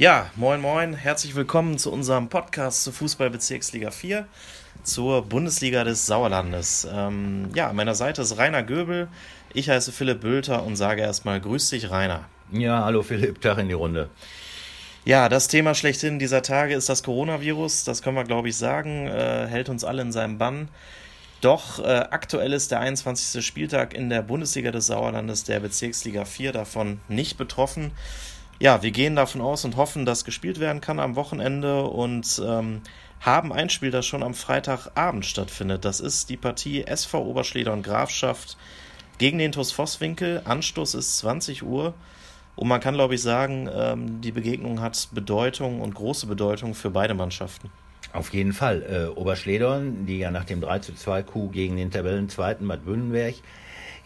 Ja, moin moin, herzlich willkommen zu unserem Podcast zur Fußballbezirksliga 4, zur Bundesliga des Sauerlandes. Ähm, ja, an meiner Seite ist Rainer Göbel, ich heiße Philipp Bülter und sage erstmal Grüß dich, Rainer. Ja, hallo Philipp, Tag in die Runde. Ja, das Thema schlechthin dieser Tage ist das Coronavirus, das können wir glaube ich sagen, äh, hält uns alle in seinem Bann. Doch äh, aktuell ist der 21. Spieltag in der Bundesliga des Sauerlandes, der Bezirksliga 4, davon nicht betroffen ja, wir gehen davon aus und hoffen, dass gespielt werden kann am Wochenende und ähm, haben ein Spiel, das schon am Freitagabend stattfindet. Das ist die Partie SV Oberschleder und Grafschaft gegen den TuS Vosswinkel. Anstoß ist 20 Uhr. Und man kann, glaube ich, sagen, ähm, die Begegnung hat Bedeutung und große Bedeutung für beide Mannschaften. Auf jeden Fall. Äh, Oberschledern, die ja nach dem 3 zu 2 Coup gegen den Tabellenzweiten Bad Bünnenberg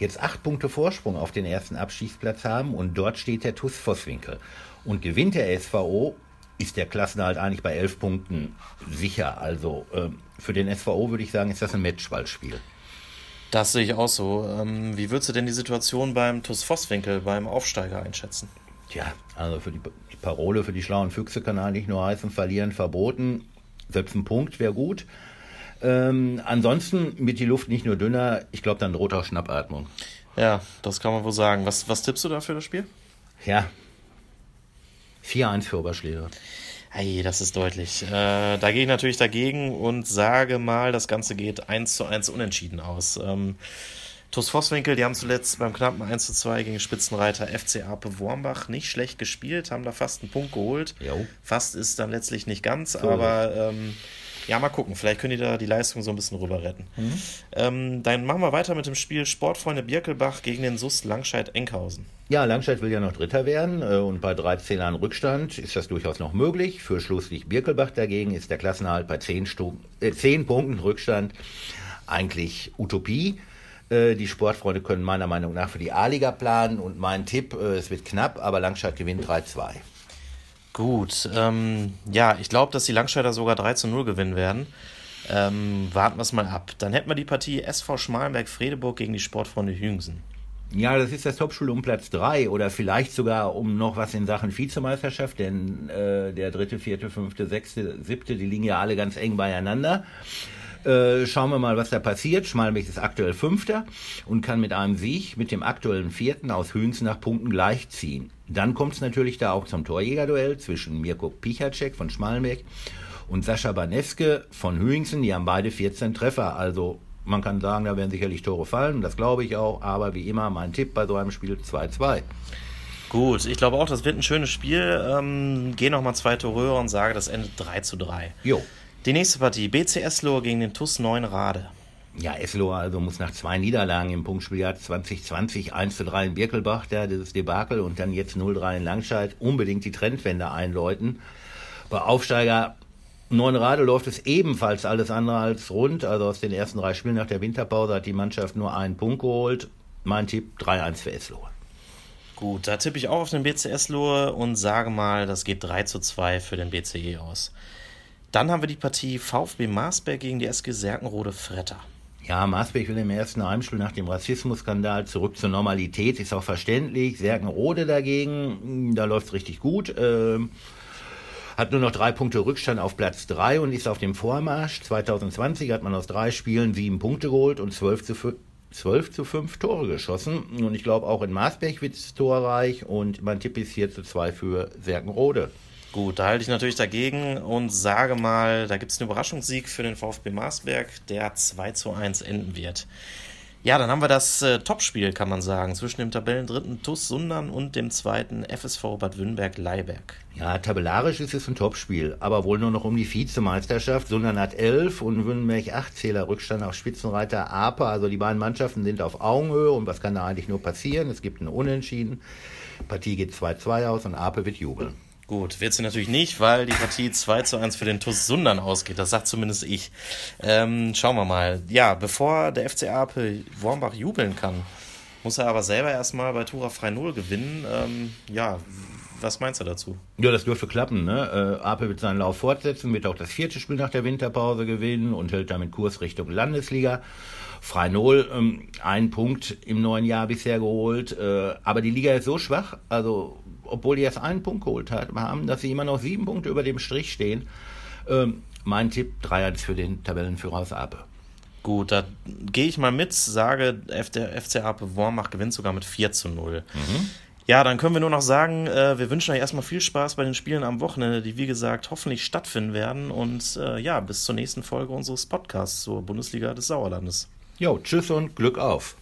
jetzt acht Punkte Vorsprung auf den ersten Abstiegsplatz haben und dort steht der TuS Vosswinkel. Und gewinnt der SVO, ist der Klassenhalt eigentlich bei elf Punkten sicher. Also äh, für den SVO würde ich sagen, ist das ein Matchballspiel. Das sehe ich auch so. Ähm, wie würdest du denn die Situation beim TuS Vosswinkel, beim Aufsteiger einschätzen? Tja, also für die, die Parole für die schlauen Füchse kann eigentlich nur heißen, verlieren verboten. Selbst ein Punkt wäre gut. Ähm, ansonsten wird die Luft nicht nur dünner, ich glaube, dann droht auch Schnappatmung. Ja, das kann man wohl sagen. Was, was tippst du da für das Spiel? Ja, 4-1 für Oberschläger. Hey, das ist deutlich. Äh, da gehe ich natürlich dagegen und sage mal, das Ganze geht 1 zu 1 unentschieden aus. Ähm, TuS Vosswinkel, die haben zuletzt beim knappen 1 zu 2 gegen Spitzenreiter FC Ape Wormbach nicht schlecht gespielt, haben da fast einen Punkt geholt. Jo. Fast ist dann letztlich nicht ganz, so. aber ähm, ja, mal gucken. Vielleicht können die da die Leistung so ein bisschen rüber retten. Mhm. Ähm, dann machen wir weiter mit dem Spiel Sportfreunde Birkelbach gegen den SUS Langscheid-Enkhausen. Ja, Langscheid will ja noch Dritter werden äh, und bei 13 Jahren Rückstand ist das durchaus noch möglich. Für Schlusslicht Birkelbach dagegen ist der Klassenerhalt bei 10, Stu äh, 10 Punkten Rückstand eigentlich Utopie. Äh, die Sportfreunde können meiner Meinung nach für die A-Liga planen und mein Tipp, äh, es wird knapp, aber Langscheid gewinnt 3-2. Gut, ähm, ja, ich glaube, dass die Langscheider sogar 3 zu 0 gewinnen werden. Ähm, warten wir es mal ab. Dann hätten wir die Partie SV Schmalenberg-Fredeburg gegen die Sportfreunde Hüngsen. Ja, das ist das Topspiel um Platz 3 oder vielleicht sogar um noch was in Sachen Vizemeisterschaft, denn äh, der dritte, vierte, fünfte, sechste, siebte, die liegen ja alle ganz eng beieinander. Äh, schauen wir mal, was da passiert. Schmalmich ist aktuell Fünfter und kann mit einem Sieg mit dem aktuellen Vierten aus Hüngsen nach Punkten gleichziehen. Dann kommt es natürlich da auch zum Torjägerduell zwischen Mirko Pichacek von Schmalmbeck und Sascha Baneske von Hüingsen. Die haben beide 14 Treffer. Also man kann sagen, da werden sicherlich Tore fallen. Das glaube ich auch. Aber wie immer, mein Tipp bei so einem Spiel 2-2. Gut, ich glaube auch, das wird ein schönes Spiel. Ähm, Gehe nochmal zwei Tore höher und sage, das endet 3 zu 3. Jo. Die nächste Partie, BC Eslohe gegen den TUS 9 Rade. Ja, Eslohe also muss nach zwei Niederlagen im Punktspieljahr 2020 1 zu 3 in Birkelbach, der dieses Debakel und dann jetzt 0-3 in Langscheid unbedingt die Trendwende einläuten. Bei Aufsteiger Neunrade läuft es ebenfalls alles andere als rund. Also aus den ersten drei Spielen nach der Winterpause hat die Mannschaft nur einen Punkt geholt. Mein Tipp 3-1 für Eslohe. Gut, da tippe ich auch auf den BC Eslohe und sage mal, das geht 3 zu 2 für den BCE aus. Dann haben wir die Partie VfB Marsberg gegen die SG Serkenrode Fretter. Ja, Maasberg will im ersten Heimspiel nach dem Rassismusskandal zurück zur Normalität, ist auch verständlich. Serkenrode dagegen, da läuft's richtig gut. Ähm, hat nur noch drei Punkte Rückstand auf Platz drei und ist auf dem Vormarsch. 2020 hat man aus drei Spielen sieben Punkte geholt und zwölf zu, 12 zu 5 Tore geschossen. Und ich glaube, auch in Maasberg wird es torreich und mein Tipp ist 4 zu 2 für Serkenrode. Gut, da halte ich natürlich dagegen und sage mal, da gibt es einen Überraschungssieg für den VfB Marsberg, der 2 zu 1 enden wird. Ja, dann haben wir das äh, Topspiel, kann man sagen, zwischen dem Tabellendritten TuS Sundern und dem zweiten FSV Bad Wünnberg-Leiberg. Ja, tabellarisch ist es ein Topspiel, aber wohl nur noch um die Vizemeisterschaft. Sundern hat 11 und Wünnberg 8 Zähler Rückstand auf Spitzenreiter Ape. Also die beiden Mannschaften sind auf Augenhöhe und was kann da eigentlich nur passieren? Es gibt einen Unentschieden. Partie geht 2-2 aus und Ape wird jubeln. Gut, wird sie natürlich nicht, weil die Partie 2 zu 1 für den TuS Sundern ausgeht. Das sagt zumindest ich. Ähm, schauen wir mal. Ja, bevor der FC Apel Wormbach jubeln kann, muss er aber selber erstmal bei Tura Frei Null gewinnen. Ähm, ja, Was meinst du dazu? Ja, das dürfte klappen. Ne? Äh, Ape wird seinen Lauf fortsetzen, wird auch das vierte Spiel nach der Winterpause gewinnen und hält damit Kurs Richtung Landesliga. Freinol, ähm, ein Punkt im neuen Jahr bisher geholt, äh, aber die Liga ist so schwach, also obwohl die erst einen Punkt geholt haben, dass sie immer noch sieben Punkte über dem Strich stehen. Ähm, mein Tipp, 3-1 für den Tabellenführer aus Ape. Gut, da gehe ich mal mit, sage, der FC Ape Wormach gewinnt sogar mit 4 zu 0. Mhm. Ja, dann können wir nur noch sagen, äh, wir wünschen euch erstmal viel Spaß bei den Spielen am Wochenende, die wie gesagt hoffentlich stattfinden werden. Und äh, ja, bis zur nächsten Folge unseres Podcasts zur Bundesliga des Sauerlandes. Jo, tschüss und Glück auf.